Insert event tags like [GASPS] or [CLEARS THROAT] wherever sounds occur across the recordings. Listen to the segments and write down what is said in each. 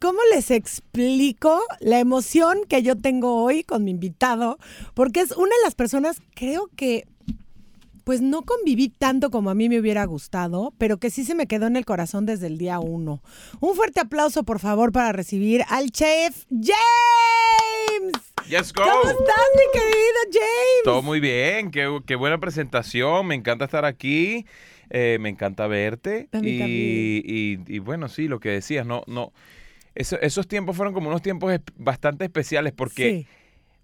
¿cómo les explico la emoción que yo tengo hoy con mi invitado? Porque es una de las personas, creo que, pues no conviví tanto como a mí me hubiera gustado, pero que sí se me quedó en el corazón desde el día uno. Un fuerte aplauso, por favor, para recibir al chef James. Yes, go. ¿Cómo estás, mi querido James? Todo muy bien, qué, qué buena presentación, me encanta estar aquí, eh, me encanta verte. A mí y, y- y bueno, sí, lo que decías, no, no. Eso- esos tiempos fueron como unos tiempos es- bastante especiales porque Sí,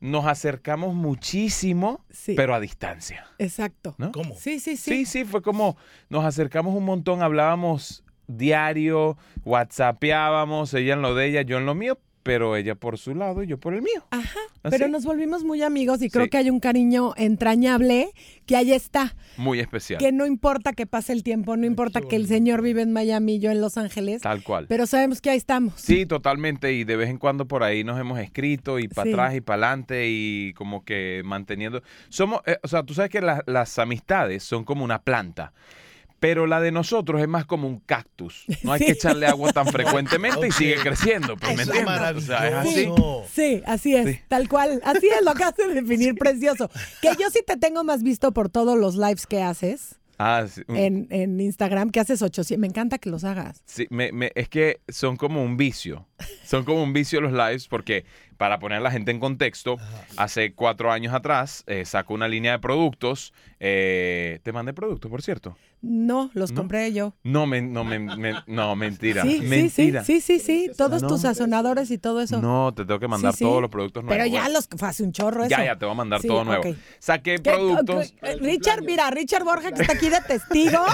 nos acercamos muchísimo, Sí. pero a distancia. exacto. ¿No? ¿Cómo? Sí, sí, sí. Sí, sí, fue como nos acercamos un montón, hablábamos diario, whatsappeábamos, ella en lo de ella, yo en lo mío, pero ella por su lado y yo por el mío. Ajá, ¿Así? pero nos volvimos muy amigos y creo Sí. que hay un cariño entrañable que ahí está. Muy especial. Que no importa que pase el tiempo, no importa que el señor vive en Miami y yo en Los Ángeles, Tal cual. pero sabemos que ahí estamos. Sí, totalmente. Y de vez en cuando por ahí nos hemos escrito y para Sí. atrás y para adelante y como que manteniendo. Somos, eh, o sea, tú sabes que la- las amistades son como una planta. Pero la de nosotros es más como un cactus. No hay [LAUGHS] Sí. que echarle agua tan frecuentemente y sigue creciendo. Pues. O sea, es así. maravilloso. Sí, así es, Sí. tal cual. Así es lo que hace definir [LAUGHS] precioso. Que yo sí te tengo más visto por todos los lives que haces Ah, sí, un- en, en Instagram, que haces 800. Me encanta que los hagas. sí, me- me- es que son como un vicio. Son como un vicio los lives porque, para poner a la gente en contexto, hace cuatro años atrás eh, sacó una línea de productos. eh, te mandé productos, por cierto. No, los ¿No? compré yo. No, me, no, me, me- no, mentira. Sí, sí, sí, sí, sí, sí. Todos No. tus sazonadores y todo eso. No, te tengo que mandar Sí, sí. todos los productos nuevos. Pero ya los fue hace un chorro eso. ya, ya, te voy a mandar Sí, todo nuevo. Saqué ¿Qué? productos. Eh, Richard, mira, Richard Borja que está aquí de [LAUGHS] testigo.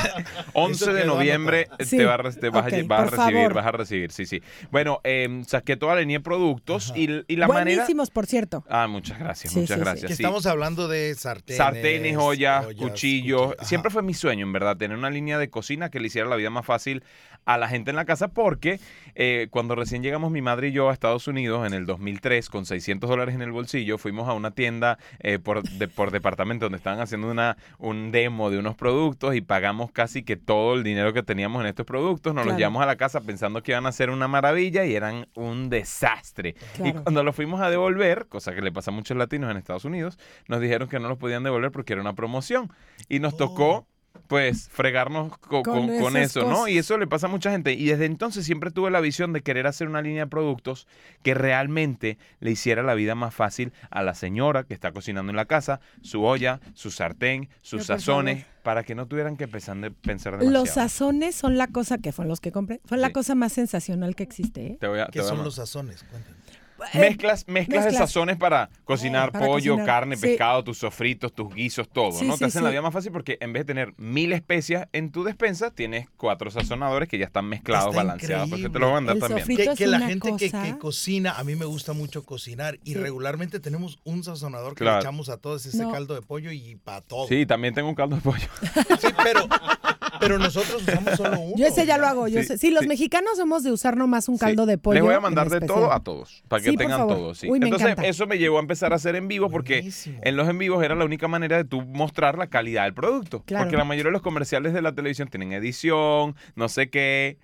11 Eso de noviembre te, va vas, a, vas recibir, favor. vas a recibir, sí, sí. Bueno, em, saqué toda la línea de productos y, y la manera... Buenísimos, por cierto. Ah, muchas gracias, Sí, muchas sí, gracias. Que estamos hablando de sartenes. Sartenes, ollas, cuchillos. Siempre fue mi sueño, en verdad, tener una línea de cocina que le hiciera la vida más fácil a la gente en la casa porque eh, cuando recién llegamos mi madre y yo a Estados Unidos en el 2003 con 600 dólares en el bolsillo, fuimos a una tienda eh, por, de- por departamento donde estaban haciendo una, un demo de unos productos y pagamos casi que todo el dinero que teníamos en estos productos. Nos Claro. los llevamos a la casa pensando que iban a ser una maravilla y eran un desastre. Y Claro. Cuando los fuimos a devolver, cosa que le pasa a muchos latinos en Estados Unidos, nos dijeron que no los podían devolver porque era una promoción. Y nos tocó, pues, fregarnos co- Con con, con esas eso, ¿no? Y eso le pasa a mucha gente. Y desde entonces siempre tuve la visión de querer hacer una línea de productos que realmente le hiciera la vida más fácil a la señora que está cocinando en la casa, su olla, su sartén, sus Pero sazones, para que no tuvieran que pensar, pensar demasiado. Los sazones son la cosa que fueron los que compré. Fue la cosa más sensacional que existe. ¿eh? Te voy a- te ¿Qué voy a son los sazones? Cuéntanos. Eh, Mezclas, mezclas, de sazones para cocinar para pollo, cocinar. carne, Sí. pescado, tus sofritos, tus guisos, todo, Sí, ¿no? sí, Te hacen la vida más fácil porque en vez de tener mil especias en tu despensa, tienes cuatro sazonadores que ya están mezclados, Está balanceados, porque te los voy a también. Que, la gente que, que cocina, a mí me gusta mucho cocinar y Sí. regularmente tenemos un sazonador que Claro. le echamos a todos ese No. caldo de pollo y para todo. Sí, también tengo un caldo de pollo. Sí, pero, pero nosotros usamos solo uno. Yo ese ya lo hago. Yo Sí, sé. Sí, los sí. mexicanos somos de usar nomás un Sí. caldo de pollo. Les voy a mandar de todo a todos, para que tengan favor. todo. Sí. Uy, me Entonces, encanta. eso me llevó a empezar a hacer en vivo porque Buenísimo. en los en vivos era la única manera de tú mostrar la calidad del producto. Claro. Porque la mayoría de los comerciales de la televisión tienen edición, no sé qué.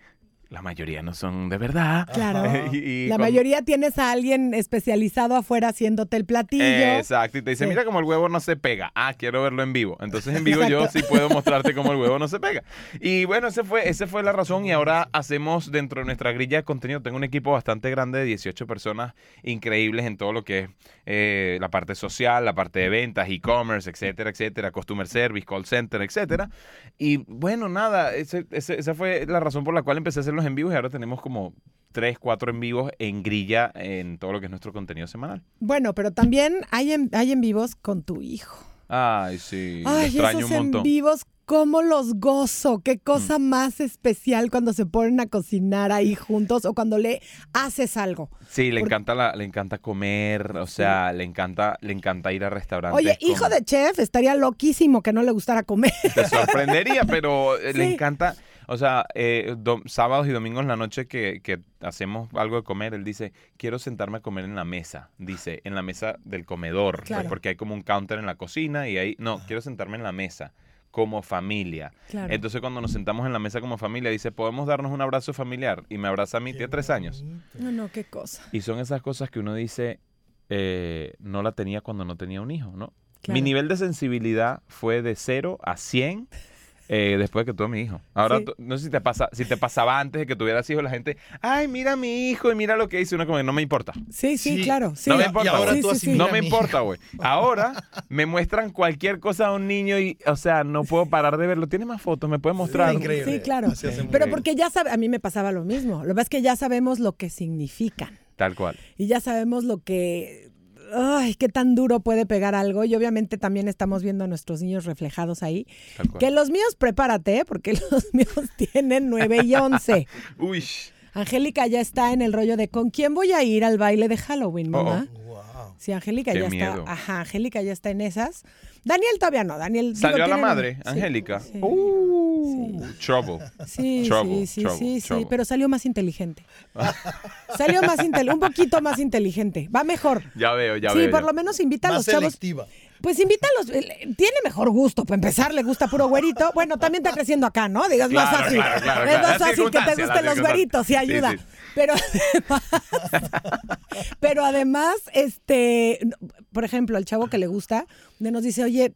La mayoría no son de verdad. Claro. [LAUGHS] Y- y la con- mayoría tienes a alguien especializado afuera haciéndote el platillo. Exacto, y te dice, Sí. mira cómo el huevo no se pega. Ah, quiero verlo en vivo. Entonces en vivo yo sí puedo mostrarte cómo el huevo no se pega. Y bueno, ese fue, ese fue la razón y ahora hacemos dentro de nuestra grilla de contenido, tengo un equipo bastante grande de 18 personas increíbles en todo lo que es eh, la parte social, la parte de ventas, e-commerce, etcétera, etcétera, customer service, call center, etcétera. Y bueno, nada, ese- ese- esa fue la razón por la cual empecé a hacer los en vivos y ahora tenemos como tres, cuatro en vivos en grilla en todo lo que es nuestro contenido semanal. Bueno, pero también hay en, hay en vivos con tu hijo. Ay, sí, Ay, extraño esos un en montón. vivos, cómo los gozo. Qué cosa más especial cuando se ponen a cocinar ahí juntos o cuando le haces algo. Sí, le encanta la, le encanta comer, o sea, le encanta, le encanta ir a restaurantes. Oye, hijo de chef, estaría loquísimo que no le gustara comer. Te sorprendería, [LAUGHS] pero eh, le encanta, o sea, eh, sábados y domingos en la noche que, que hacemos algo de comer, él dice, quiero sentarme a comer en la mesa, dice, en la mesa del comedor, pues, Claro. porque hay como un counter en la cocina y ahí, no, quiero sentarme en la mesa como familia. Claro. Entonces cuando nos sentamos en la mesa como familia, dice, ¿podemos darnos un abrazo familiar? Y me abraza a mí, tiene tres años. No, no, qué cosa. Y son esas cosas que uno dice, eh, no la tenía cuando no tenía un hijo, ¿no? Claro. Mi nivel de sensibilidad fue de 0 a 100 eh, después de que tuve mi hijo. Ahora, Sí. tú- no sé si te, pasa, si te pasaba antes de que tuvieras hijos, la gente, ay, mira a mi hijo y mira lo que hice. Uno como, que no me importa. Sí, sí, Sí. claro. Sí. No me Y importa. ahora güey. tú Sí, sí, sí. asimila No me a importa, güey. Ahora me muestran cualquier cosa a un niño y, o sea, no puedo parar de verlo. Tiene más fotos, me puede mostrar. increíble. Sí, claro. Así. Pero porque ya sabe, a mí me pasaba lo mismo. Lo que pasa es que ya sabemos lo que significan. Tal cual. y ya sabemos lo que, ay, qué tan duro puede pegar algo. Y obviamente también estamos viendo a nuestros niños reflejados ahí. Que los míos, prepárate, ¿eh? porque [LAUGHS] los míos tienen 9 y 11. [LAUGHS] Uy. Angélica ya está en el rollo de ¿con quién voy a ir al baile de Halloween, Oh, oh. mamá? Wow. Sí, Angélica ya miedo. está. Ajá, Angélica ya está en esas. Daniel todavía no. Daniel digo, ¿Salió a la madre, sí, Angélica? sí. Uh, Trouble. Sí, Trouble, sí, sí, trouble, sí, sí, trouble. pero salió más inteligente. salió más inteligente, un poquito más inteligente. Va mejor. Ya veo, ya sí, veo. por ya. lo menos invita a los chavos. selectiva. Pues invita a los. eh, Tiene mejor gusto, para empezar, le gusta puro güerito. Bueno, también está creciendo acá, ¿no? Digas más fácil. claro, claro, es más fácil que te gusten los güeritos, sí Sí, ayuda. sí. Pero además. pero además, este. Por ejemplo, al chavo que le gusta, nos dice, oye,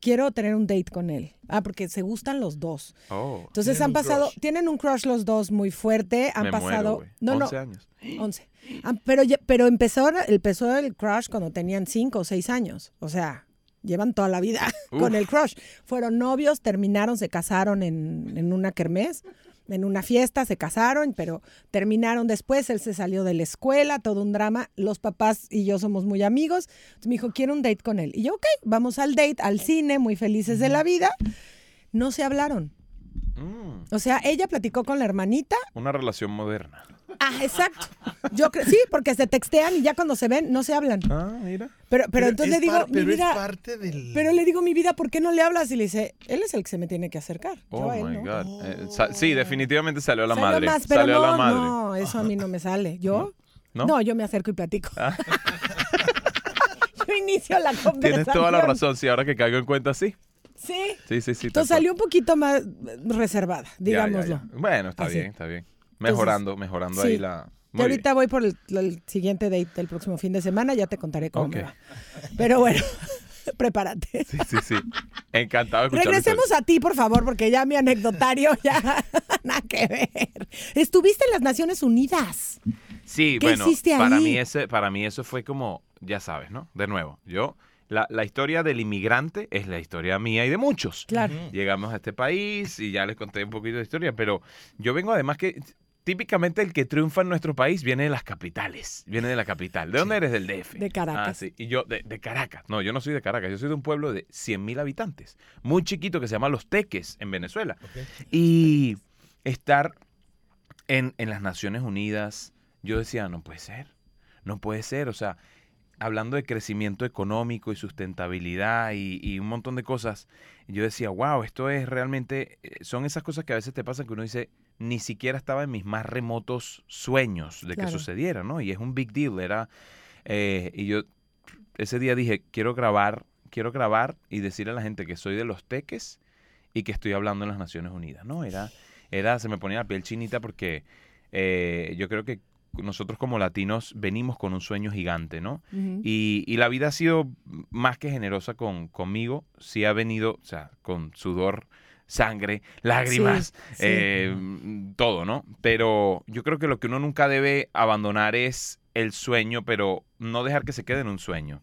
quiero tener un date con él. Ah, porque se gustan los dos. Oh, Entonces han pasado, crush. tienen un crush los dos muy fuerte, han me muero, pasado, güey. no, 11 no, años. [GASPS] 11. Ah, pero, ya- pero empezó, empezó el crush cuando tenían 5 o 6 años. O sea, llevan toda la vida [LAUGHS] con el crush. Fueron novios, terminaron, se casaron en, en una kermés, en una fiesta, se casaron, pero terminaron después. Él se salió de la escuela, todo un drama. Los papás y yo somos muy amigos. Entonces me dijo, quiero un date con él. Y yo, ok, vamos al date, al cine, muy felices de la vida. No se hablaron. Mm, O sea, ella platicó con la hermanita. una relación moderna. Ah, exacto. Yo creo, sí, porque se textean y ya cuando se ven no se hablan. Ah, mira. Pero, pero, entonces es le digo, par- mi pero vida, es parte del. pero le digo, mi vida, ¿por qué no le hablas? Y le dice, él es el que se me tiene que acercar. Yo Oh a él my no. God. Eh, sa- sí, definitivamente salió a la Salió madre. más, pero salió no, a la madre. no, eso a mí no me sale. ¿Yo? ¿No? Ah. yo me acerco y platico. [LAUGHS] yo inicio la conversación. Tienes toda la razón. Sí, ahora que caigo en cuenta, sí. Sí. Sí, sí, sí. Entonces salió un poquito más reservada, Ya, ya, digámoslo. ya. Bueno, está Así. bien, está bien. Mejorando, mejorando sí. ahí la. Y Muy ahorita voy por el, el siguiente date del próximo fin de semana, ya te contaré cómo me va. Pero bueno, [LAUGHS] prepárate. Sí, sí, sí. Encantado de Regresemos a ti, por favor, porque ya mi anecdotario [LAUGHS] ya nada que ver. Estuviste en las Naciones Unidas. Sí, ¿Qué bueno, hiciste para mí ese, para mí eso fue como, ya sabes, ¿no? De nuevo, yo, la, la historia del inmigrante es la historia mía y de muchos. Claro. Llegamos a este país y ya les conté un poquito de historia, pero yo vengo además que típicamente el que triunfa en nuestro país viene de las capitales, viene de la capital. ¿De dónde eres? Del DF. De Caracas. Ah, sí. Y yo, de, de Caracas. No, yo no soy de Caracas, yo soy de un pueblo de 100.000 habitantes, muy chiquito que se llama Los Teques en Venezuela. Y estar en, en las Naciones Unidas, yo decía, no puede ser, no puede ser, o sea, hablando de crecimiento económico y sustentabilidad y, y un montón de cosas, yo decía, wow, esto es realmente, eh, son esas cosas que a veces te pasan que uno dice, ni siquiera estaba en mis más remotos sueños de Claro. que sucediera, ¿no? Y es un big deal, era, eh, y yo ese día dije, quiero grabar, quiero grabar y decirle a la gente que soy de los teques y que estoy hablando en las Naciones Unidas, ¿no? Era, era, se me ponía la piel chinita porque eh, yo creo que nosotros como latinos venimos con un sueño gigante, ¿no? Y, y la vida ha sido más que generosa con, conmigo, sí ha venido, o sea, con sudor, sangre, lágrimas, Sí, sí. eh, todo, ¿no? Pero yo creo que lo que uno nunca debe abandonar es el sueño, pero no dejar que se quede en un sueño.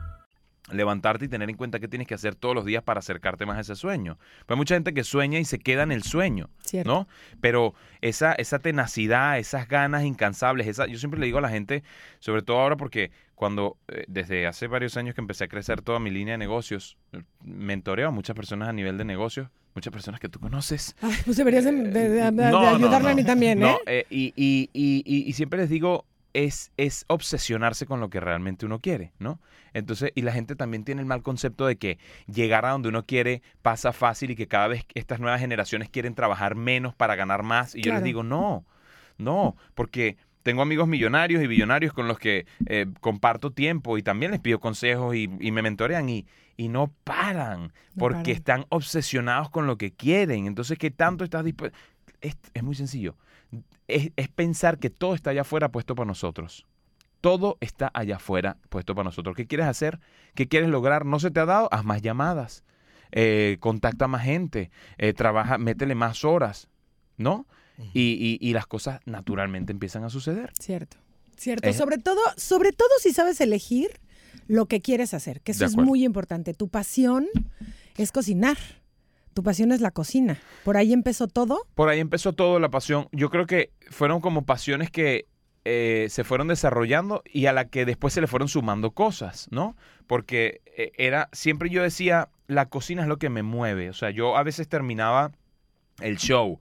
Levantarte y tener en cuenta qué tienes que hacer todos los días para acercarte más a ese sueño. Pues hay mucha gente que sueña y se queda en el sueño, Cierto. ¿no? Pero esa, esa tenacidad, esas ganas incansables, esa, yo siempre le digo a la gente, sobre todo ahora porque cuando eh, desde hace varios años que empecé a crecer toda mi línea de negocios, eh, mentoreo a muchas personas a nivel de negocios, muchas personas que tú conoces, Ay, pues deberías de, de- de- de no, no, ayudarme a mí también, ¿eh? No, eh, y, y- y- y- y siempre les digo, es, es obsesionarse con lo que realmente uno quiere, ¿no? Entonces, y la gente también tiene el mal concepto de que llegar a donde uno quiere pasa fácil y que cada vez estas nuevas generaciones quieren trabajar menos para ganar más. Y yo les digo, no, no, porque tengo amigos millonarios y billonarios con los que eh, comparto tiempo y también les pido consejos y, y me mentorean y, y no paran porque paran. están obsesionados con lo que quieren. Entonces, ¿qué tanto estás dispuesto? Es, es muy sencillo. Es, es pensar que todo está allá afuera puesto para nosotros. Todo está allá afuera puesto para nosotros. ¿Qué quieres hacer? ¿Qué quieres lograr? ¿No se te ha dado? Haz más llamadas. Eh, contacta más gente. eh, trabaja, métele más horas. ¿No? y, y- y las cosas naturalmente empiezan a suceder. Cierto, cierto. Eh. Sobre todo, sobre todo si sabes elegir lo que quieres hacer, que eso es muy importante. Tu pasión es cocinar. Tu pasión es la cocina. Por ahí empezó todo. Por ahí empezó todo la pasión. Yo creo que fueron como pasiones que eh, se fueron desarrollando y a la que después se le fueron sumando cosas, ¿no? Porque eh, era, siempre yo decía, la cocina es lo que me mueve. O sea, yo a veces terminaba el show,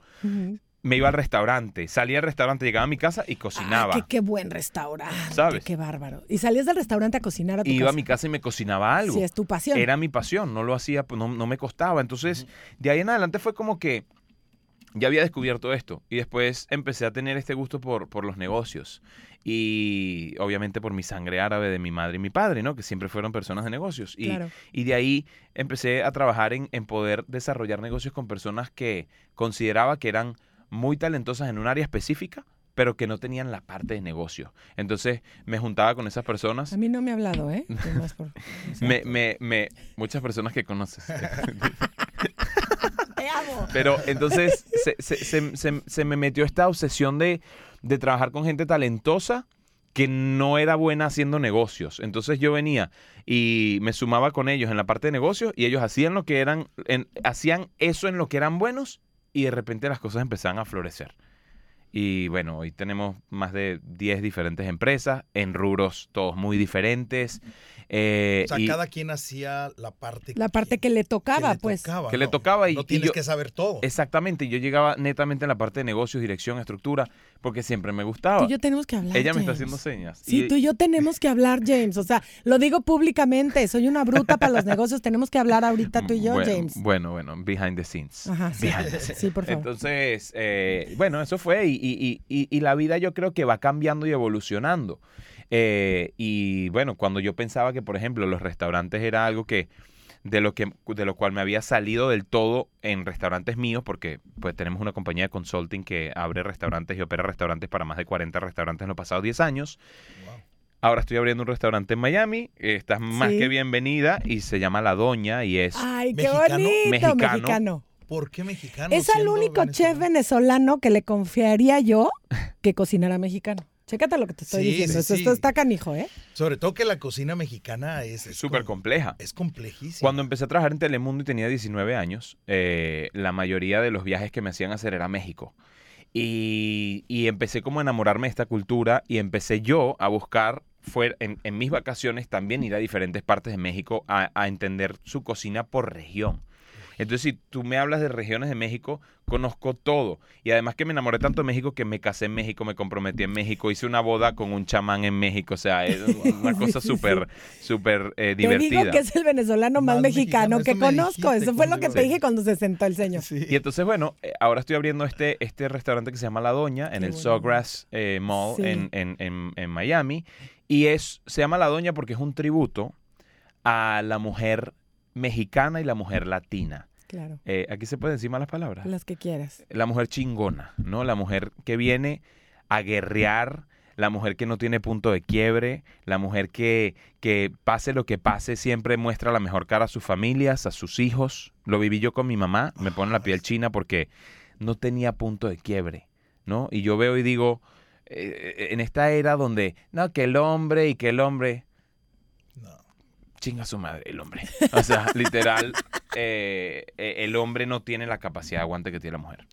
me iba al restaurante, salía al restaurante, llegaba a mi casa y cocinaba. Ah, qué, qué buen restaurante. ¿Sabes? Qué bárbaro. Y salías del restaurante a cocinar a tu Iba casa. a mi casa y me cocinaba algo. Sí, es tu pasión. Era mi pasión, no lo hacía, no, no me costaba. Entonces, de ahí en adelante fue como que ya había descubierto esto y después empecé a tener este gusto por, por los negocios y obviamente por mi sangre árabe de mi madre y mi padre, ¿no? Que siempre fueron personas de negocios. Y, Claro. y de ahí empecé a trabajar en, en poder desarrollar negocios con personas que consideraba que eran muy talentosas en un área específica, pero que no tenían la parte de negocio. Entonces me juntaba con esas personas. A mí no me ha hablado, ¿eh? [LAUGHS] Por- Me, me, me, muchas personas que conoces. [LAUGHS] Te amo. Pero entonces se, se- se- se- se me metió esta obsesión de, de trabajar con gente talentosa que no era buena haciendo negocios. Entonces yo venía y me sumaba con ellos en la parte de negocios y ellos hacían lo que eran, en- hacían eso en lo que eran buenos y de repente las cosas empezaban a florecer. Y bueno, hoy tenemos más de 10 diferentes empresas en rubros todos muy diferentes. Eh, O sea, y- cada quien hacía la parte La parte que le tocaba, le pues. tocaba, Que le tocaba y- No y tienes yo- que saber todo. Exactamente, yo llegaba netamente en la parte de negocios, dirección, estructura, porque siempre me Tú gustaba. y yo tenemos que hablar. Ella me está haciendo señas. Sí, y- tú y yo tenemos que hablar, James. O sea, lo digo públicamente. Soy una bruta para los negocios. Tenemos que hablar ahorita tú y yo, bueno, James. Bueno, bueno, behind the scenes. Ajá, sí. Behind the scenes. Sí, por favor. Entonces, eh, bueno, eso fue y, y- y- y la vida yo creo que va cambiando y evolucionando. Eh, y bueno, cuando yo pensaba que, por ejemplo, los restaurantes era algo que de lo que de lo cual me había salido del todo en restaurantes míos porque pues tenemos una compañía de consulting que abre restaurantes y opera restaurantes para más de 40 restaurantes en los pasados 10 años. Ahora estoy abriendo un restaurante en Miami, estás más Sí. que bienvenida y se llama La Doña y es Ay, qué ¿Mexicano? bonito, Mexicano. mexicano. ¿Por qué mexicano? Es siendo único chef venezolano que le confiaría yo que cocinara mexicano. Chécate lo que te estoy Sí, diciendo. sí, Esto, sí. está canijo, ¿eh? Sobre todo que la cocina mexicana es es súper com- compleja. Es complejísima. Cuando empecé a trabajar en Telemundo y tenía 19 años, eh, la mayoría de los viajes que me hacían hacer era a México. Y, y empecé como a enamorarme de esta cultura y empecé yo a buscar fuera, en, en mis vacaciones también ir a diferentes partes de México a, a entender su cocina por región. Entonces, si tú me hablas de regiones de México, conozco todo. Y además que me enamoré tanto de México que me casé en México, me comprometí en México, hice una boda con un chamán en México. O sea, es [LAUGHS] una cosa súper, súper eh, Te divertida. digo que es el venezolano más, Más mexicano, mexicano, que conozco. Eso fue lo que te dije cuando se sentó el señor. Sí. Y entonces, bueno, eh, ahora estoy abriendo este, este restaurante que se llama La Doña en Qué el bonito. Sawgrass eh, Mall Sí. en, en- en- en Miami. Y es, se llama La Doña porque es un tributo a la mujer mexicana y la mujer latina. Claro, Eh, aquí se pueden decir malas palabras. las que quieras. La mujer chingona, ¿no? La mujer que viene a guerrear, la mujer que no tiene punto de quiebre, la mujer que, que pase lo que pase, siempre muestra la mejor cara a sus familias, a sus hijos. Lo viví yo con mi mamá, me pone la piel china porque no tenía punto de quiebre, ¿no? Y yo veo y digo, eh, en esta era donde, no, que el hombre y que el hombre, No. Chinga su madre el hombre. O sea, [LAUGHS] literal, eh, eh, el hombre no tiene la capacidad de aguante que tiene la mujer.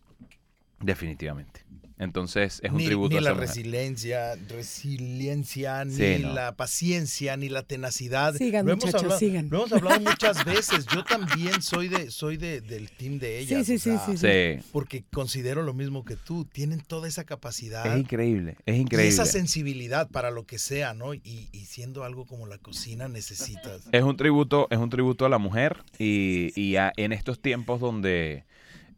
Definitivamente. Entonces, es un ni, tributo ni a la mujer. resiliencia, resiliencia, ni Sí, no. la paciencia, ni la tenacidad. Sigan, lo hemos muchachos, hablado, sigan. Lo hemos hablado muchas veces. Yo también soy de, soy de, del team de ellas. sí, o sí, sea, sí, Sí, Porque considero lo mismo que tú. Tienen toda esa capacidad. es increíble, es Y increíble. esa sensibilidad para lo que sea, ¿no? Y, y siendo algo como la cocina necesitas. Es un tributo, es un tributo a la mujer y, y a- en estos tiempos donde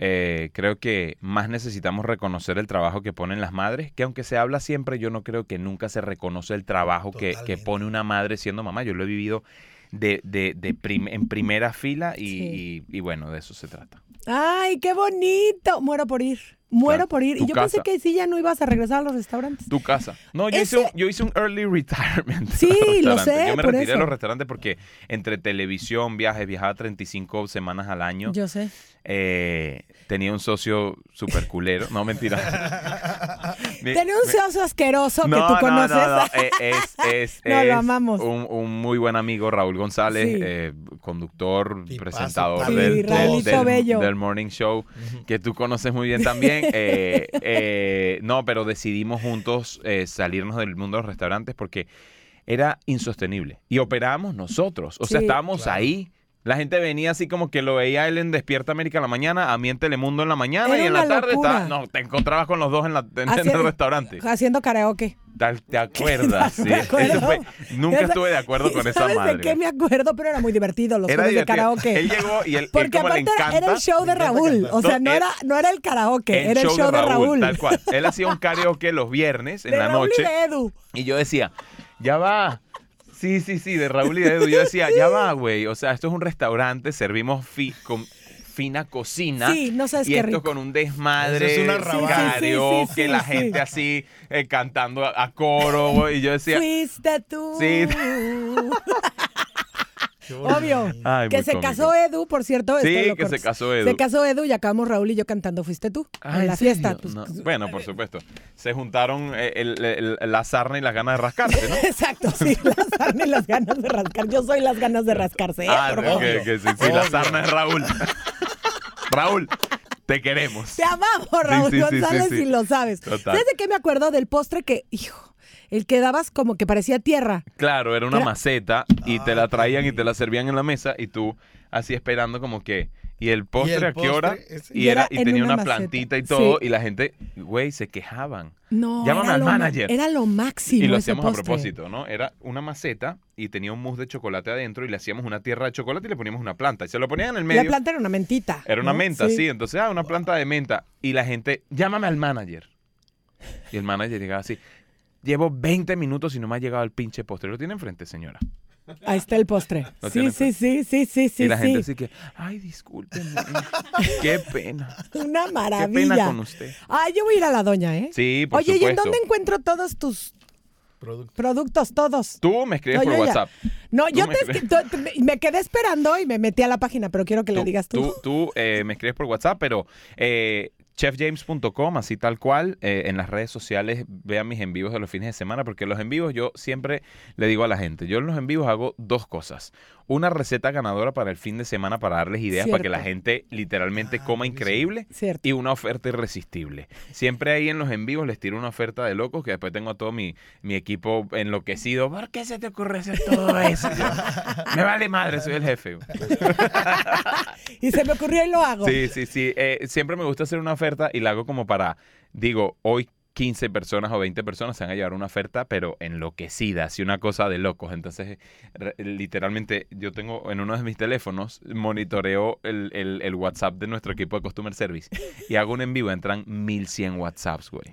eh, creo que más necesitamos reconocer el trabajo que ponen las madres, que aunque se habla siempre, yo no creo que nunca se reconoce el trabajo que, que pone una madre siendo mamá. Yo lo he vivido de, de- de prim- en primera fila y, Sí. y- y bueno, de eso se trata. Ay, qué bonito. Muero por ir. Muero Claro, por ir. Y yo pensé que sí ya no ibas a regresar a los restaurantes. Tu casa. No, yo, Ese- hice, un, yo hice un early retirement. Sí, lo sé, Yo me por retiré de los restaurantes porque entre televisión, viajes, viajaba 35 semanas al año. Yo sé. Eh, tenía un socio super culero. No, mentira. [LAUGHS] Tenía un socio asqueroso que no, tú no, conoces. No, no, eh, es, es, [LAUGHS] No, lo es amamos. Un, un muy buen amigo, Raúl González, Sí. eh, conductor, Tipazo, presentador Sí, del, del- Raulito del- Bello. del Morning Show, que tú conoces muy bien también. Eh, eh, no, pero decidimos juntos eh, salirnos del mundo de los restaurantes porque era insostenible. Y operábamos nosotros. O sea, Sí. estábamos Claro. ahí. La gente venía así como que lo veía él en Despierta América en la mañana, a mí en Telemundo en la mañana Era y en la tarde estaba- no, te encontrabas con los dos en, la, en Hacia- el restaurante. Haciendo karaoke. ¿Te [LAUGHS] acuerdas? Sí. Me acuerdo. Eso fue- nunca estuve de acuerdo con esa ¿Sabes madre. de qué me acuerdo? Pero era muy divertido los Era de karaoke. Él llegó y él, él Porque como le aparte era- encanta. era el show de le Raúl. O sea, No, él- era, no era el karaoke, era el show de Raúl. Tal cual. [LAUGHS] Él hacía un karaoke los viernes en de la Raúl noche. y de Edu. Y yo decía, ya va. Sí, sí, sí, de Raúl y de Edu. Yo decía, ya va, güey. O sea, esto es un restaurante, servimos fi- con fina cocina. Sí, no sabes y qué esto rico. con un desmadre, Eso es una Sí, sí, sí, sí, la sí. gente así eh, cantando a, a coro. güey, Y yo decía, Fuiste tú. Sí. [LAUGHS] Obvio. Ay, que se cómico. casó Edu, por cierto. Sí, este, que se casó Edu. Se casó Edu y acabamos Raúl y yo cantando Fuiste tú. Ah, en la serio? fiesta. pues, No, pues, bueno, por supuesto. Se juntaron eh, el- el- la sarna y las ganas de rascarse, ¿no? [LAUGHS] Exacto, sí, la sarna y las ganas de rascar. Yo soy las ganas de rascarse. ¿eh? Ah, sí, sí, la sarna es Raúl. [LAUGHS] Raúl, te queremos. Te amamos, Raúl sí, sí, sí, González, sí. y lo sabes. Total. ¿Sabes de qué me acuerdo? Del postre que, hijo, el que dabas como que parecía tierra. Claro, era una Era- maceta y te la traían y te la servían en la mesa y tú así esperando como que... ¿Y el postre el a qué hora? Ese- Y, Y era, y en tenía una plantita y todo Sí. y la gente, güey, se quejaban. No, Llámame era al manager. Era lo máximo. Y lo ese hacíamos a propósito, ¿no? Era una maceta y tenía un mousse de chocolate adentro y le hacíamos una tierra de chocolate y le poníamos una planta. Y se lo ponían en el Y medio. La planta era una mentita. Era una ¿no? menta, sí. Entonces, ah, una planta de menta. Y la gente, llámame al manager. Y el manager llegaba así. Llevo 20 minutos y no me ha llegado el pinche postre. Lo tiene enfrente, señora. Ahí está el postre. Lo Sí, sí, sí, sí, sí, sí. y la gente sí. así que, ay, discúlpenme. [LAUGHS] Qué pena. Una Qué maravilla. pena con usted. Ay, yo voy a ir a la doña, ¿eh? Sí, por Oye, ¿y en supuesto. dónde encuentro todos tus Producto. productos? Todos. Tú me escribes No, por ya. WhatsApp. No, Tú yo me te, escribes. me quedé esperando y me metí a la página, pero quiero que le digas tú. Tú, tú, eh, me escribes por WhatsApp, pero eh, chefjames.com, así tal cual. eh, en las redes sociales vean mis en vivos de los fines de semana, porque los en vivos yo siempre le digo a la gente, yo en los en vivos hago dos cosas. Una receta ganadora para el fin de semana para darles ideas para que la gente literalmente Ah, coma increíble Cierto. y una oferta irresistible. Siempre ahí en los en vivos les tiro una oferta de locos que después tengo a todo mi, mi equipo enloquecido. ¿Por qué se te ocurre hacer todo eso? [LAUGHS] Me vale madre, soy el jefe. [LAUGHS] Y se me ocurrió y lo hago. Sí, sí, sí. Eh, siempre me gusta hacer una oferta y la hago como para, digo, hoy 15 personas o 20 personas se van a llevar una oferta, pero enloquecida, así una cosa de locos. Entonces, re- literalmente, yo tengo en uno de mis teléfonos, monitoreo el, el- el WhatsApp de nuestro equipo de Customer Service y hago un en vivo, entran 1100 WhatsApps, güey.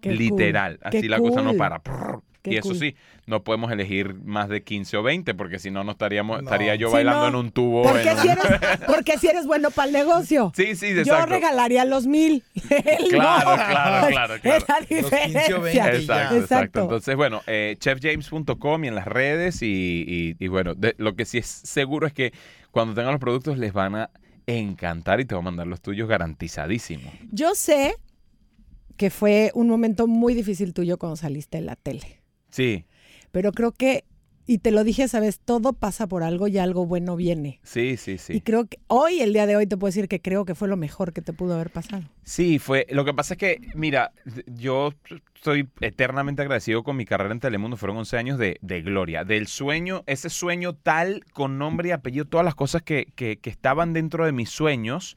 Qué cool. Literal, Qué así la cosa no para. Prrr. Qué y eso cool. sí, no podemos elegir más de 15 o 20 porque si no, no estaríamos, No. estaría yo bailando no. en un tubo. Porque en si, un- eres, [LAUGHS] porque si eres bueno para el negocio. Sí, sí, Yo exacto. regalaría los mil. [LAUGHS] Él Claro, no. claro, claro, Es claro. la Los 15 o diferencia. 20 ya. Exacto, exacto. Exacto. Entonces, bueno, eh, chefjames.com y en las redes y, y- y bueno, de- lo que sí es seguro es que cuando tengan los productos les van a encantar y te van a mandar los tuyos garantizadísimo. Yo sé que fue un momento muy difícil tuyo cuando saliste en la tele. Sí, Pero creo que, y te lo dije, sabes, todo pasa por algo y algo bueno viene. sí, sí, Y sí. creo que hoy, el día de hoy, te puedo decir que creo que fue lo mejor que te pudo haber pasado. Sí, fue. Lo que pasa es que, mira, yo estoy eternamente agradecido con mi carrera en Telemundo. Fueron 11 años de, de gloria, del sueño, ese sueño tal, con nombre y apellido, todas las cosas que, que, que estaban dentro de mis sueños.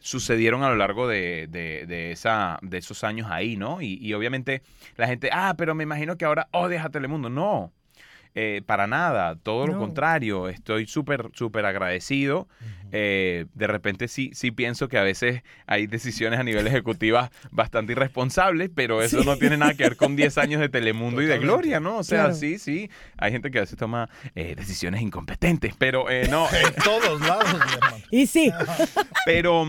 Sucedieron a lo largo de, de- de esa, de esos años ahí, ¿no? Y, y obviamente la gente, ah, pero me imagino que ahora odias a Telemundo. No, eh, para nada, todo lo contrario. Estoy súper, súper agradecido. Eh, de repente sí, sí pienso que a veces hay decisiones a nivel ejecutiva bastante irresponsables, pero eso Sí. no tiene nada que ver con 10 años de Telemundo y de. Gloria, ¿no? O sea, Claro. sí, sí. Hay gente que a veces toma eh, decisiones incompetentes, pero eh, no. [LAUGHS] En todos lados, mi hermano. Y sí, Pero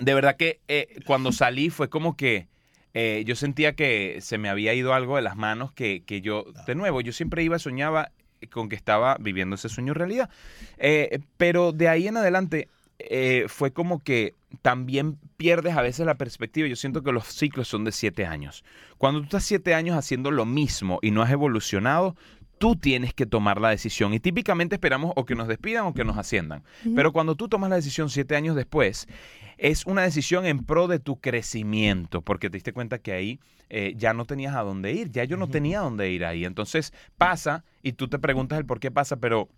de verdad que eh, cuando salí fue como que eh, yo sentía que se me había ido algo de las manos que, que yo, de nuevo, yo siempre iba, soñaba con que estaba viviendo ese sueño realidad. Eh, pero de ahí en adelante eh, fue como que también pierdes a veces la perspectiva. Yo siento que los ciclos son de siete años. Cuando tú estás siete años haciendo lo mismo y no has evolucionado, tú tienes que tomar la decisión. Y típicamente esperamos o que nos despidan o que nos asciendan. Pero cuando tú tomas la decisión siete años después, es una decisión en pro de tu crecimiento, porque te diste cuenta que ahí eh, ya no tenías a dónde ir, ya yo no tenía a dónde ir ahí. Entonces pasa y tú te preguntas el por qué pasa, pero,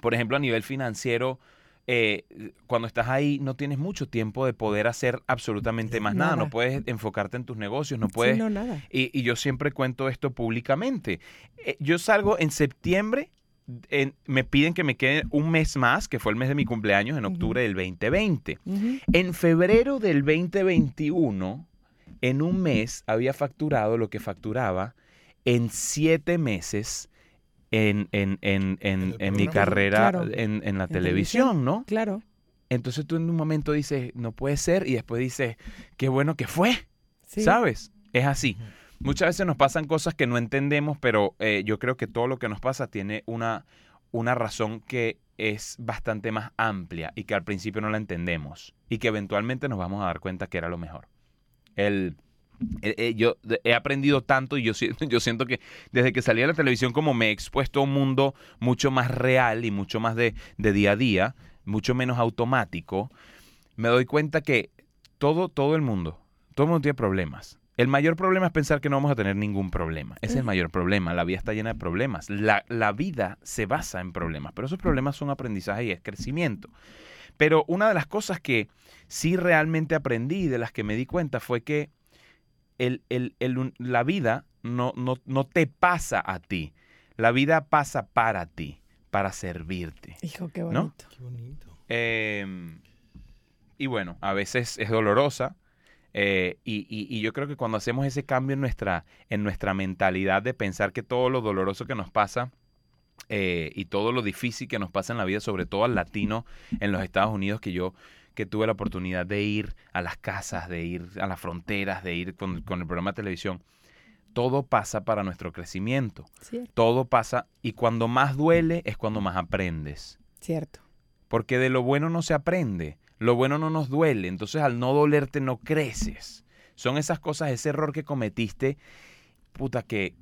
por ejemplo, a nivel financiero, eh, cuando estás ahí no tienes mucho tiempo de poder hacer absolutamente más nada, Nada. no puedes enfocarte en tus negocios, no sí, puedes... no, nada. Y, y yo siempre cuento esto públicamente. Eh, yo salgo en septiembre, en- me piden que me quede un mes más, que fue el mes de mi cumpleaños, en octubre del 2020. Ujú. En febrero del 2021, en un mes había facturado lo que facturaba en siete meses en, en, en, en, En mi carrera Claro. en, en la En televisión, ¿no? Claro. Entonces tú en un momento dices, no puede ser, y después dices, qué bueno que fue. Sí. ¿Sabes? Es así. Muchas veces nos pasan cosas que no entendemos, pero eh, yo creo que todo lo que nos pasa tiene una, una razón que es bastante más amplia y que al principio no la entendemos y que eventualmente nos vamos a dar cuenta que era lo mejor. El, eh, eh, yo de- he aprendido tanto y yo, siento- [LAUGHS] yo siento que desde que salí a la televisión como me he expuesto a un mundo mucho más real y mucho más de, de día a día, mucho menos automático, me doy cuenta que todo, todo el mundo, todo el mundo tiene problemas. El mayor problema es pensar que no vamos a tener ningún problema. Ese es el mayor problema. La vida está llena de problemas. La, la vida se basa en problemas, pero esos problemas son aprendizaje y es crecimiento. Pero una de las cosas que sí realmente aprendí y de las que me di cuenta fue que el- el- el la vida no, no, no te pasa a ti. La vida pasa para ti, para servirte. Hijo, qué ¿No? bonito. Qué bonito. Eh, y bueno, a veces es dolorosa, Eh, y, y- y yo creo que cuando hacemos ese cambio en nuestra, en nuestra mentalidad de pensar que todo lo doloroso que nos pasa eh, y todo lo difícil que nos pasa en la vida, sobre todo al latino en los Estados Unidos, que yo que tuve la oportunidad de ir a las casas, de ir a las fronteras, de ir con, con el programa de televisión, todo pasa para nuestro crecimiento. Cierto. Todo pasa y cuando más duele es cuando más aprendes. Cierto. Porque de lo bueno no se aprende, lo bueno no nos duele, entonces al no dolerte no creces. Son esas cosas, ese error que cometiste, puta, que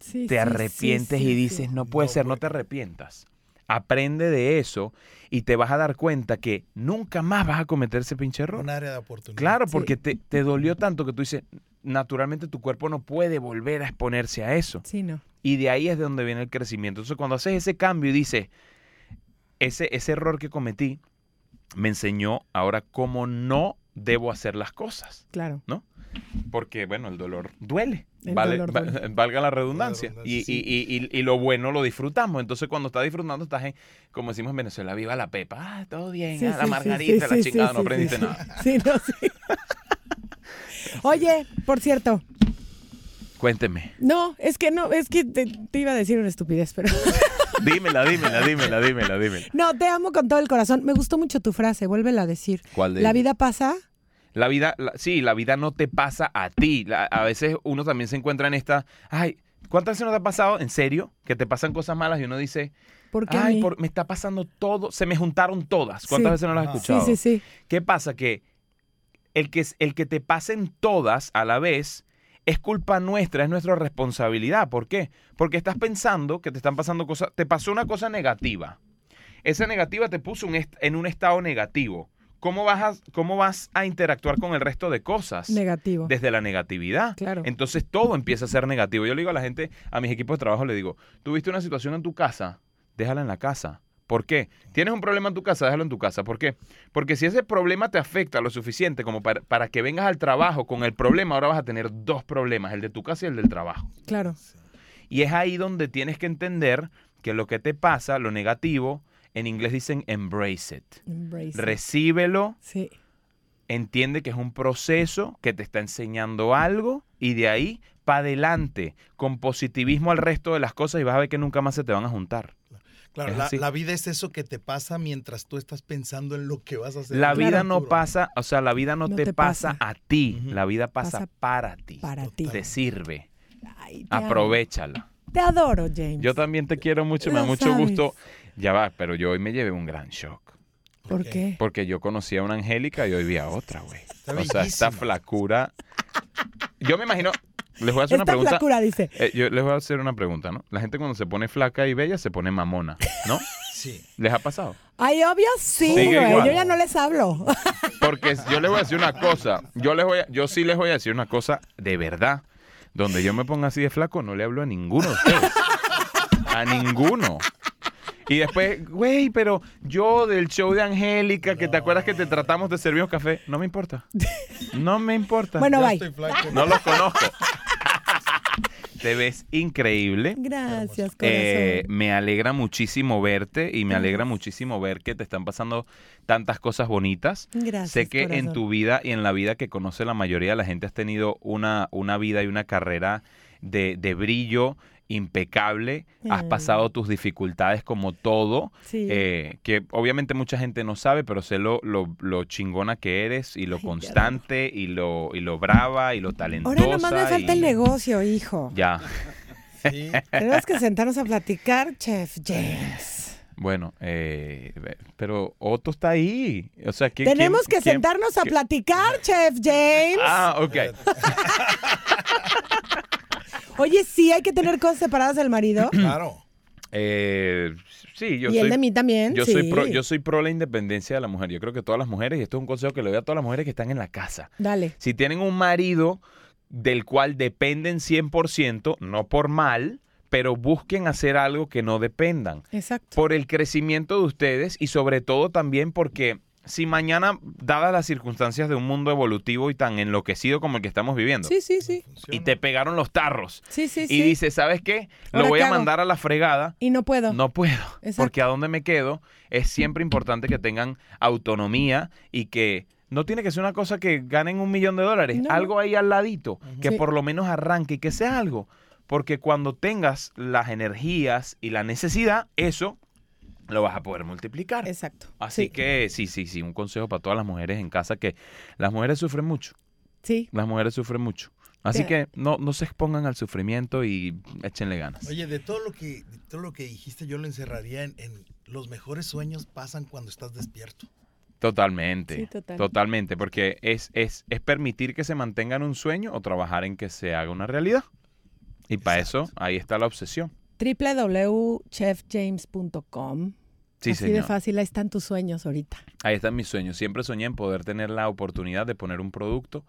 Sí, te sí, arrepientes sí, sí, y sí. dices, no puede No, ser, no te arrepientas. Aprende de eso y te vas a dar cuenta que nunca más vas a cometer ese pinche error. Un área de oportunidad. Claro, Sí. porque te, te dolió tanto que tú dices, naturalmente tu cuerpo no puede volver a exponerse a eso. Sí, no. Y de ahí es de donde viene el crecimiento. Entonces, cuando haces ese cambio y dices, ese, ese error que cometí me enseñó ahora cómo no debo hacer las cosas. Claro. Porque, bueno, el dolor duele. Vale- va- [LAUGHS] valga la redundancia. redundancia, y, sí. y- y- y lo bueno lo disfrutamos. Entonces, cuando estás disfrutando, estás en, como decimos en Venezuela, viva la pepa. Ah, todo bien. Sí, ah, sí, la margarita, sí, la chingada, sí, no aprendiste sí. nada. Sí, no, sí. Oye, por cierto, Cuénteme. no, es que no, es que te, te iba a decir una estupidez, pero [LAUGHS] Dímela, dímela, dímela, dímela, dímela. no, te amo con todo el corazón. Me gustó mucho tu frase, vuélvela a decir. ¿Cuál de La vida pasa. La vida, la- sí, la vida no te pasa a ti. La- a veces uno también se encuentra en esta, ay, ¿cuántas veces no te ha pasado en serio que te pasan cosas malas y uno dice, ¿Por qué ay, por- me está pasando todo, se me juntaron todas? ¿Cuántas Sí. veces no las has escuchado? Sí, sí, sí. ¿Qué pasa? Que el, que el que te pasen todas a la vez es culpa nuestra, es nuestra responsabilidad. ¿Por qué? Porque estás pensando que te están pasando cosas, te pasó una cosa negativa. Esa negativa te puso un est- en un estado negativo. ¿Cómo vas, a, ¿Cómo vas a interactuar con el resto de cosas? Negativo. Desde la negatividad. Claro. Entonces todo empieza a ser negativo. Yo le digo a la gente, a mis equipos de trabajo, le digo, tuviste una situación en tu casa, déjala en la casa. ¿Por qué? Tienes un problema en tu casa, déjalo en tu casa. ¿Por qué? Porque si ese problema te afecta lo suficiente como para, para que vengas al trabajo con el problema, ahora vas a tener dos problemas, el de tu casa y el del trabajo. Claro. Y es ahí donde tienes que entender que lo que te pasa, lo negativo, en inglés dicen embrace it. Embrace it. Recíbelo, Sí. entiende que es un proceso que te está enseñando algo y de ahí para adelante, con positivismo al resto de las cosas y vas a ver que nunca más se te van a juntar. Claro, la, vida es eso que te pasa mientras tú estás pensando en lo que vas a hacer. La vida no futuro. pasa, o sea, la vida no, No te, te pasa, pasa. a ti, la vida pasa, Pasa para ti. Para ti. Te sirve, Ay, te aprovechala. Te adoro, James. Yo también te quiero mucho, me da mucho sabes. gusto. Ya va, pero yo hoy me llevé un gran shock. ¿Por qué? Porque yo conocí a una Angélica y hoy vi a otra, güey. O sea, esta flacura. Yo me imagino. Les voy a hacer una Esta pregunta. flacura dice. Eh, yo les voy a hacer una pregunta, ¿no? La gente cuando se pone flaca y bella se pone mamona, ¿no? [LAUGHS] Sí. ¿Les ha pasado? Ay, obvio sí, güey. Yo ya no les hablo. [LAUGHS] Porque yo les voy a decir una cosa. Yo les voy a- yo sí les voy a decir una cosa de verdad. Donde yo me ponga así de flaco, no le hablo a ninguno de ustedes. A ninguno. Y después, güey, pero yo del show de Angélica, que te acuerdas que te tratamos de servir un café, no me importa. No me importa. Bueno, Ya bye. estoy flaco. No los conozco. Te ves increíble. Gracias, corazón. Eh, me alegra muchísimo verte y me alegra muchísimo ver que te están pasando tantas cosas bonitas. Gracias, sé que en tu vida y en la vida que conoce la mayoría de la gente has tenido una, una vida y una carrera de, de brillo impecable. Has Eh. pasado tus dificultades como todo. Sí. eh, que obviamente mucha gente no sabe, pero sé lo, lo, lo chingona que eres y lo Ay, constante y lo, y lo brava y lo talentosa. Ahora nomás me falta el negocio, hijo. Ya. [LAUGHS] Sí. Tenemos que sentarnos a platicar, Chef James. Bueno, eh, pero Otto está ahí. O sea, ¿quién- Tenemos quién- que quién- sentarnos a platicar, Chef James. Ah, ok. [LAUGHS] Oye, sí, hay que tener cosas separadas del marido. [CLEARS THROAT] Claro. Eh, sí, yo y soy. él de mí también. Yo sí. soy, pro, yo soy pro la independencia de la mujer. Yo creo que todas las mujeres, y esto es un consejo que le doy a todas las mujeres que están en la casa. Dale. Si tienen un marido del cual dependen 100%, no por mal, pero busquen hacer algo que no dependan. Exacto. por el crecimiento de ustedes y sobre todo también porque si mañana, dadas las circunstancias de un mundo evolutivo y tan enloquecido como el que estamos viviendo, Sí, sí, sí. y te pegaron los tarros Sí, sí, y sí. dices, ¿sabes qué? Lo ¿Ahora voy qué a hago? mandar a la fregada. Y no puedo. No puedo, Exacto. porque a dónde me quedo es siempre importante que tengan autonomía y que no tiene que ser una cosa que ganen un millón de dólares, No. algo ahí al ladito, que Sí. por lo menos arranque y que sea algo. Porque cuando tengas las energías y la necesidad, eso lo vas a poder multiplicar. Exacto. Así Sí. que sí, sí, sí, un consejo para todas las mujeres en casa que las mujeres sufren mucho, Sí. las mujeres sufren mucho. Así Te- que no, no se expongan al sufrimiento y échenle ganas. Oye, de todo lo que, de todo lo que dijiste, yo lo encerraría en, en los mejores sueños pasan cuando estás despierto. Totalmente, Sí, total. totalmente, porque es, es, es permitir que se mantengan un sueño o trabajar en que se haga una realidad. Y para eso, ahí está la obsesión. www.chefjames.com. Sí, Así de fácil, ahí están tus sueños ahorita. Ahí están mis sueños. Siempre soñé en poder tener la oportunidad de poner un producto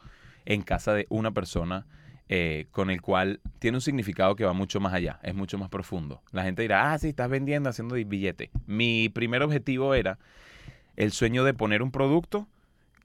en casa de una persona eh, con el cual tiene un significado que va mucho más allá, es mucho más profundo. La gente dirá, ah, sí, estás vendiendo, haciendo billete. Mi primer objetivo era el sueño de poner un producto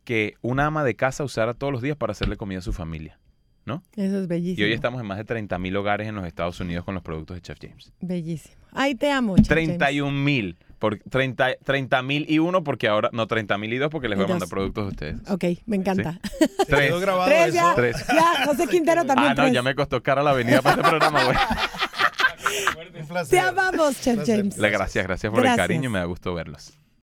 que una ama de casa usara todos los días para hacerle comida a su familia. ¿No? Eso es Y bellísimo. hoy estamos en más de 30 mil hogares en los Estados Unidos con los productos de Chef James. Bellísimo. Ay, te amo, Chef James. 31 mil. Por 30 mil y uno porque ahora, no, 30 mil y dos porque les voy Y a mandar productos a ustedes. Ok, me encanta. ¿Se [LAUGHS] Tres. quedó grabado Tres ya. eso? Tres. Ya, José Quintero también Ah, no, tres. ya me costó cara la venida para este programa, güey. [LAUGHS] Te amamos, Chef. James. Gracias, gracias por el cariño, me da gusto verlos.